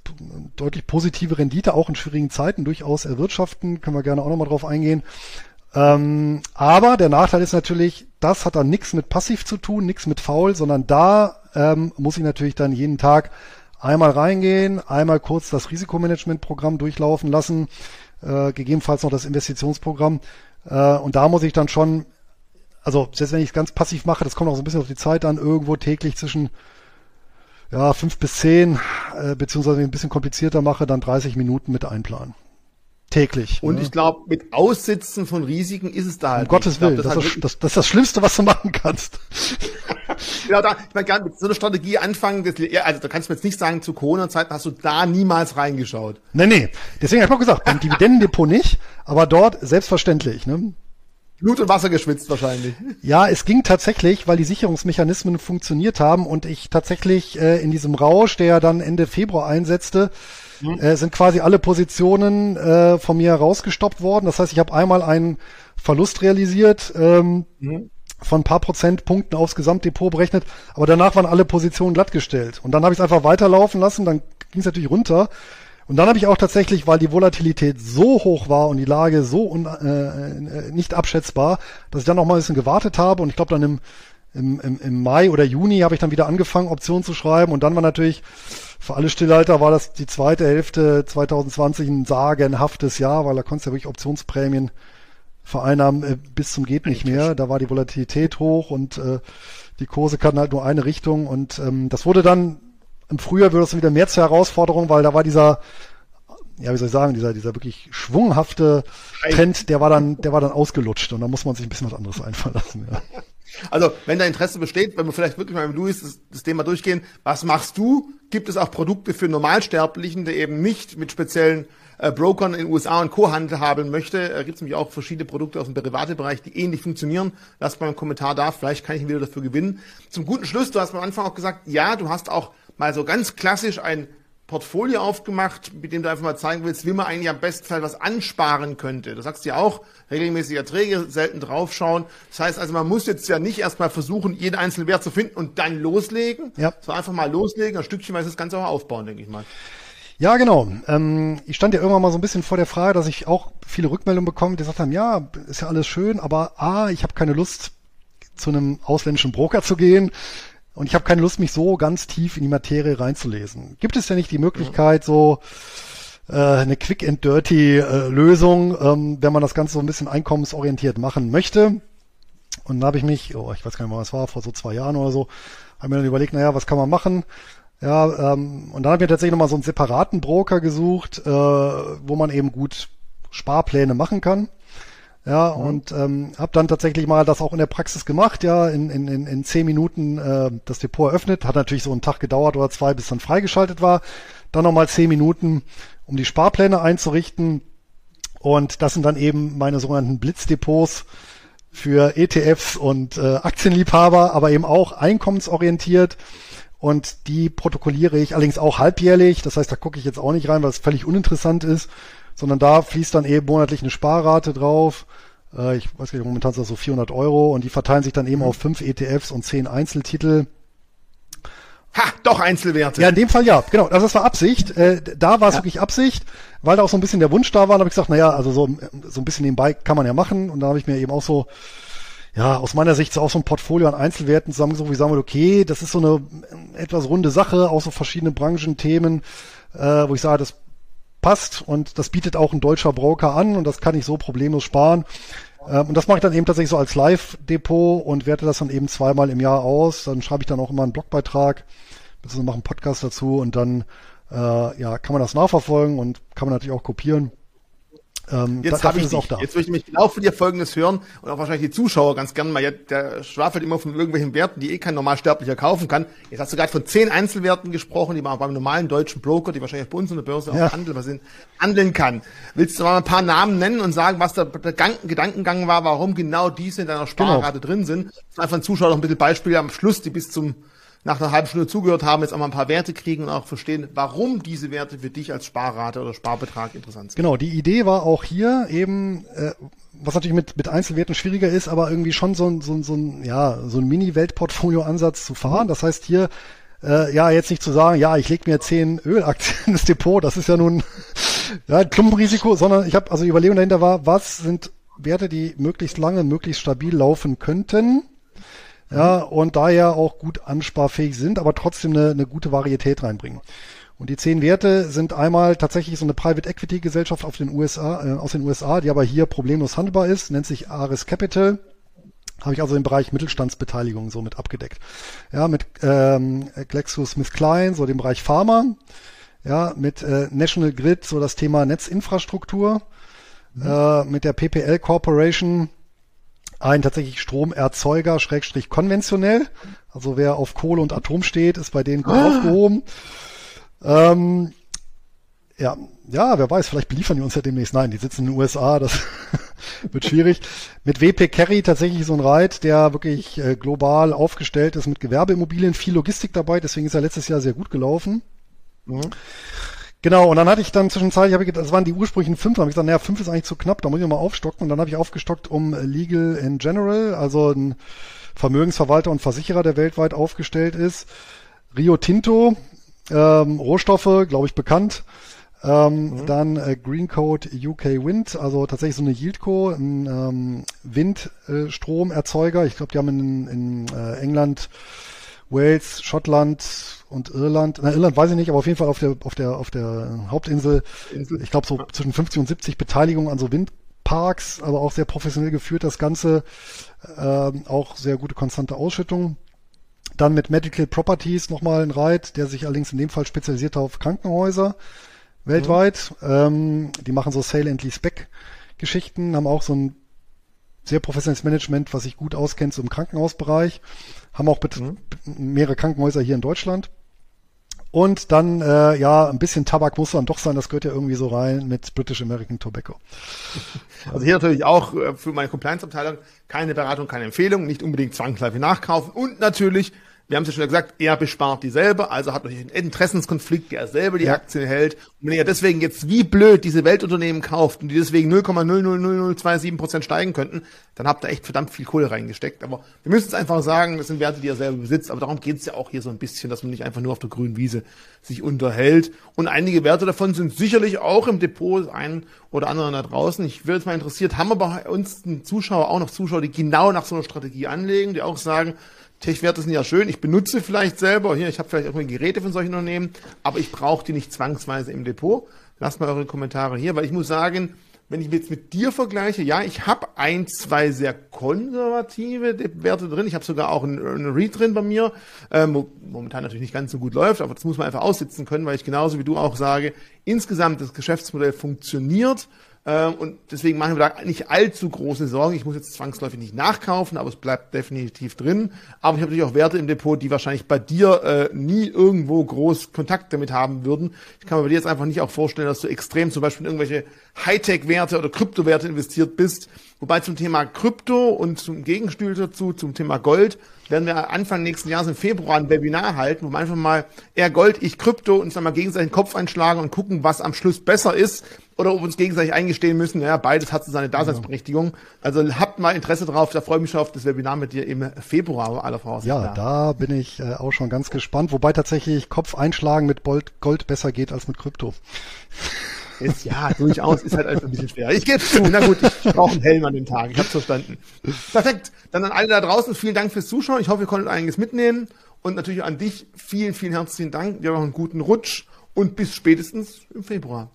S2: deutlich positive Rendite auch in schwierigen Zeiten durchaus erwirtschaften. Können wir gerne auch nochmal drauf eingehen. Ähm, aber der Nachteil ist natürlich, das hat dann nichts mit passiv zu tun, nichts mit faul, sondern da ähm, muss ich natürlich dann jeden Tag einmal reingehen, einmal kurz das Risikomanagementprogramm durchlaufen lassen, äh, gegebenenfalls noch das Investitionsprogramm. Äh, und da muss ich dann schon, also selbst wenn ich es ganz passiv mache, das kommt auch so ein bisschen auf die Zeit an, irgendwo täglich zwischen ja, fünf bis zehn, äh, beziehungsweise ein bisschen komplizierter mache, dann 30 Minuten mit einplanen. Täglich.
S1: Und ne? ich glaube, mit Aussitzen von Risiken ist es da
S2: halt. Um Gottes Willen, das, das, das, das, das ist das Schlimmste, was du machen kannst.
S1: genau, da, ich meine, mit so einer Strategie anfangen, das, also da kannst du mir jetzt nicht sagen, zu Corona-Zeiten hast du da niemals reingeschaut.
S2: Nee, nee. Deswegen habe ich auch gesagt, beim Dividendendepot nicht, aber dort selbstverständlich. Ne?
S1: Blut und Wasser geschwitzt wahrscheinlich.
S2: Ja, es ging tatsächlich, weil die Sicherungsmechanismen funktioniert haben und ich tatsächlich äh, in diesem Rausch, der dann Ende Februar einsetzte, mhm. äh, sind quasi alle Positionen äh, von mir rausgestoppt worden. Das heißt, ich habe einmal einen Verlust realisiert. Ähm, mhm von ein paar Prozentpunkten aufs Gesamtdepot berechnet, aber danach waren alle Positionen glattgestellt. Und dann habe ich es einfach weiterlaufen lassen, dann ging es natürlich runter. Und dann habe ich auch tatsächlich, weil die Volatilität so hoch war und die Lage so un, äh, nicht abschätzbar, dass ich dann noch mal ein bisschen gewartet habe. Und ich glaube dann im, im, im, im Mai oder Juni habe ich dann wieder angefangen, Optionen zu schreiben. Und dann war natürlich für alle Stillhalter war das die zweite Hälfte 2020 ein sagenhaftes Jahr, weil da konntest du ja wirklich Optionsprämien vereinnahmen äh, bis zum geht nicht mehr. Da war die Volatilität hoch und äh, die Kurse kannten halt nur eine Richtung. Und ähm, das wurde dann im Frühjahr wird es wieder mehr zur Herausforderung, weil da war dieser, ja, wie soll ich sagen, dieser, dieser wirklich schwunghafte Trend, der war dann, der war dann ausgelutscht und da muss man sich ein bisschen was anderes einfallen lassen, ja.
S1: Also, wenn da Interesse besteht, wenn wir vielleicht wirklich mal mit Luis das, das, Thema durchgehen, was machst du? Gibt es auch Produkte für Normalsterblichen, der eben nicht mit speziellen äh, Brokern in den USA und Co. Handel haben möchte? Äh, Gibt es nämlich auch verschiedene Produkte aus dem Derivatebereich, die ähnlich funktionieren. Lass mal einen Kommentar da, vielleicht kann ich ihn wieder dafür gewinnen. Zum guten Schluss, du hast am Anfang auch gesagt, ja, du hast auch mal so ganz klassisch ein Portfolio aufgemacht, mit dem du einfach mal zeigen willst, wie man eigentlich am besten Fall was ansparen könnte. Du sagst ja auch, regelmäßige Erträge, selten draufschauen. Das heißt also, man muss jetzt ja nicht erstmal versuchen, jeden einzelnen Wert zu finden und dann loslegen. Ja. So einfach mal loslegen, ein Stückchenweise das Ganze auch aufbauen, denke ich mal.
S2: Ja, genau. Ähm, ich stand ja irgendwann mal so ein bisschen vor der Frage, dass ich auch viele Rückmeldungen bekomme, die gesagt haben, ja, ist ja alles schön, aber A, ich habe keine Lust, zu einem ausländischen Broker zu gehen. Und ich habe keine Lust, mich so ganz tief in die Materie reinzulesen. Gibt es ja nicht die Möglichkeit, so äh, eine Quick and Dirty äh, Lösung, ähm, wenn man das Ganze so ein bisschen einkommensorientiert machen möchte? Und da habe ich mich, oh, ich weiß gar nicht mehr, was war, vor so zwei Jahren oder so, habe mir dann überlegt, naja, was kann man machen? Ja, ähm, und dann habe ich mir tatsächlich nochmal so einen separaten Broker gesucht, äh, wo man eben gut Sparpläne machen kann. Ja, mhm. und ähm, habe dann tatsächlich mal das auch in der Praxis gemacht, ja, in, in, in, in zehn Minuten äh, das Depot eröffnet. Hat natürlich so einen Tag gedauert oder zwei, bis dann freigeschaltet war. Dann nochmal zehn Minuten, um die Sparpläne einzurichten. Und das sind dann eben meine sogenannten Blitzdepots für ETFs und äh, Aktienliebhaber, aber eben auch einkommensorientiert. Und die protokolliere ich allerdings auch halbjährlich. Das heißt, da gucke ich jetzt auch nicht rein, weil es völlig uninteressant ist sondern da fließt dann eben monatlich eine Sparrate drauf. Äh, ich weiß nicht, momentan sind das so 400 Euro und die verteilen sich dann eben mhm. auf fünf ETFs und zehn Einzeltitel.
S1: Ha, doch Einzelwerte.
S2: Ja, in dem Fall ja, genau. Also das war Absicht. Äh, da war es ja. wirklich Absicht, weil da auch so ein bisschen der Wunsch da war. Da habe ich gesagt, naja, also so, so ein bisschen nebenbei kann man ja machen. Und da habe ich mir eben auch so, ja, aus meiner Sicht so auch so ein Portfolio an Einzelwerten zusammengesucht, wo ich sagen würde, okay, das ist so eine etwas runde Sache, auch so verschiedene Branchenthemen, äh, wo ich sage, das passt und das bietet auch ein deutscher Broker an und das kann ich so problemlos sparen. Ähm, und das mache ich dann eben tatsächlich so als Live-Depot und werte das dann eben zweimal im Jahr aus. Dann schreibe ich dann auch immer einen Blogbeitrag, beziehungsweise mache einen Podcast dazu und dann äh, ja, kann man das nachverfolgen und kann man natürlich auch kopieren.
S1: Ähm, jetzt habe ich es auch da. Jetzt möchte ich mich genau von dir Folgendes hören und auch wahrscheinlich die Zuschauer ganz gerne mal. Der schwafelt immer von irgendwelchen Werten, die eh kein Normalsterblicher kaufen kann. Jetzt hast du gerade von zehn Einzelwerten gesprochen, die man auch beim normalen deutschen Broker, die wahrscheinlich bei uns in der Börse ja. auch handeln, was sind, handeln kann. Willst du mal ein paar Namen nennen und sagen, was der, der Gedankengang war, warum genau diese in deiner Sparrate genau. drin sind? Einfach ein Zuschauer noch ein bisschen Beispiele am Schluss, die bis zum nach einer halben Stunde zugehört haben, jetzt auch mal ein paar Werte kriegen und auch verstehen, warum diese Werte für dich als Sparrate oder Sparbetrag interessant sind.
S2: Genau, die Idee war auch hier eben, äh, was natürlich mit, mit Einzelwerten schwieriger ist, aber irgendwie schon so ein, so ein, so ein, ja, so ein Mini-Weltportfolio-Ansatz zu fahren. Das heißt hier, äh, ja, jetzt nicht zu sagen, ja, ich lege mir zehn Ölaktien ins Depot, das ist ja nun ja, ein Klumpenrisiko, sondern ich habe, also die Überlegung dahinter war, was sind Werte, die möglichst lange, möglichst stabil laufen könnten, ja, und daher auch gut ansparfähig sind, aber trotzdem eine, eine gute Varietät reinbringen. Und die zehn Werte sind einmal tatsächlich so eine Private Equity Gesellschaft auf den USA, äh, aus den USA, die aber hier problemlos handelbar ist, nennt sich Ares Capital. Habe ich also im Bereich Mittelstandsbeteiligung so mit abgedeckt. Ja, mit ähm, GlaxoSmithKline, so dem Bereich Pharma. Ja, mit äh, National Grid, so das Thema Netzinfrastruktur. Mhm. Äh, mit der PPL Corporation, ein tatsächlich Stromerzeuger, Schrägstrich konventionell. Also wer auf Kohle und Atom steht, ist bei denen gut ah. aufgehoben. Ähm, ja, ja, wer weiß, vielleicht beliefern die uns ja demnächst. Nein, die sitzen in den USA, das wird schwierig. Mit WP Carry tatsächlich so ein Reit, der wirklich äh, global aufgestellt ist mit Gewerbeimmobilien, viel Logistik dabei, deswegen ist er letztes Jahr sehr gut gelaufen. Mhm. Genau, und dann hatte ich dann zwischenzeitlich, hab ich, das waren die ursprünglichen fünf, dann habe ich gesagt, naja, fünf ist eigentlich zu knapp, da muss ich mal aufstocken. Und dann habe ich aufgestockt um Legal in General, also ein Vermögensverwalter und Versicherer, der weltweit aufgestellt ist. Rio Tinto, ähm, Rohstoffe, glaube ich, bekannt. Ähm, mhm. Dann äh, Greencode UK Wind, also tatsächlich so eine Yieldco, ein ähm, Windstromerzeuger. ich glaube, die haben in, in äh, England, Wales, Schottland und Irland, na Irland weiß ich nicht, aber auf jeden Fall auf der auf der auf der Hauptinsel, Insel. ich glaube so zwischen 50 und 70 Beteiligungen an so Windparks, aber auch sehr professionell geführt das Ganze, äh, auch sehr gute konstante Ausschüttung. Dann mit Medical Properties nochmal ein Reit, der sich allerdings in dem Fall spezialisiert auf Krankenhäuser weltweit. Mhm. Ähm, die machen so Sale and Lease Back Geschichten, haben auch so ein sehr professionelles Management, was sich gut auskennt so im Krankenhausbereich, haben auch mhm. mehrere Krankenhäuser hier in Deutschland. Und dann, äh, ja, ein bisschen Tabak muss dann doch sein, das gehört ja irgendwie so rein mit British American Tobacco.
S1: Also hier natürlich auch äh, für meine Compliance-Abteilung keine Beratung, keine Empfehlung, nicht unbedingt zwangsläufig nachkaufen und natürlich wir haben es ja schon gesagt, er bespart die selber, also hat natürlich einen Interessenskonflikt, der er selber die ja. Aktien hält. Und wenn er deswegen jetzt wie blöd diese Weltunternehmen kauft und die deswegen 0,00027 Prozent steigen könnten, dann habt ihr echt verdammt viel Kohle reingesteckt. Aber wir müssen es einfach sagen, das sind Werte, die er selber besitzt. Aber darum geht es ja auch hier so ein bisschen, dass man nicht einfach nur auf der grünen Wiese sich unterhält. Und einige Werte davon sind sicherlich auch im Depot, ein oder anderen da draußen. Ich würde es mal interessiert, haben wir bei uns einen Zuschauer auch noch Zuschauer, die genau nach so einer Strategie anlegen, die auch sagen, Tech-Werte sind ja schön, ich benutze vielleicht selber, hier, ich habe vielleicht irgendwie Geräte von solchen Unternehmen, aber ich brauche die nicht zwangsweise im Depot. Lasst mal eure Kommentare hier, weil ich muss sagen, wenn ich jetzt mit dir vergleiche, ja, ich habe ein, zwei sehr konservative Werte drin. Ich habe sogar auch einen, einen Read drin bei mir, ähm, momentan natürlich nicht ganz so gut läuft, aber das muss man einfach aussitzen können, weil ich genauso wie du auch sage, insgesamt das Geschäftsmodell funktioniert und deswegen machen wir da nicht allzu große Sorgen. Ich muss jetzt zwangsläufig nicht nachkaufen, aber es bleibt definitiv drin. Aber ich habe natürlich auch Werte im Depot, die wahrscheinlich bei dir äh, nie irgendwo groß Kontakt damit haben würden. Ich kann mir bei dir jetzt einfach nicht auch vorstellen, dass du extrem zum Beispiel in irgendwelche Hightech-Werte oder Kryptowerte investiert bist. Wobei zum Thema Krypto und zum Gegenstühl dazu, zum Thema Gold, werden wir Anfang nächsten Jahres im Februar ein Webinar halten, wo wir einfach mal eher Gold, ich Krypto uns dann mal gegenseitig den Kopf einschlagen und gucken, was am Schluss besser ist oder ob wir uns gegenseitig eingestehen müssen, ja, beides hat so seine Daseinsberechtigung. Also habt mal Interesse drauf, da freue ich mich schon auf das Webinar mit dir im Februar aller Voraussicht.
S2: Ja, da bin ich äh, auch schon ganz gespannt, wobei tatsächlich Kopf einschlagen mit Gold besser geht als mit Krypto.
S1: Ist, ja, durchaus, ist halt einfach ein bisschen schwer. Ich gebe zu, na gut, ich brauche einen Helm an dem Tag, ich hab's verstanden. Perfekt, dann an alle da draußen, vielen Dank fürs Zuschauen, ich hoffe, ihr konntet einiges mitnehmen und natürlich an dich, vielen, vielen herzlichen Dank, dir noch einen guten Rutsch und bis spätestens im Februar.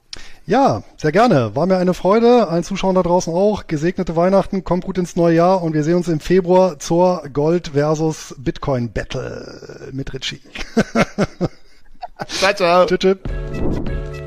S2: Ja, sehr gerne. War mir eine Freude. Allen Zuschauern da draußen auch. Gesegnete Weihnachten, kommt gut ins neue Jahr und wir sehen uns im Februar zur Gold versus Bitcoin Battle mit Ritchie. ciao, ciao. Tschüss, tschüss.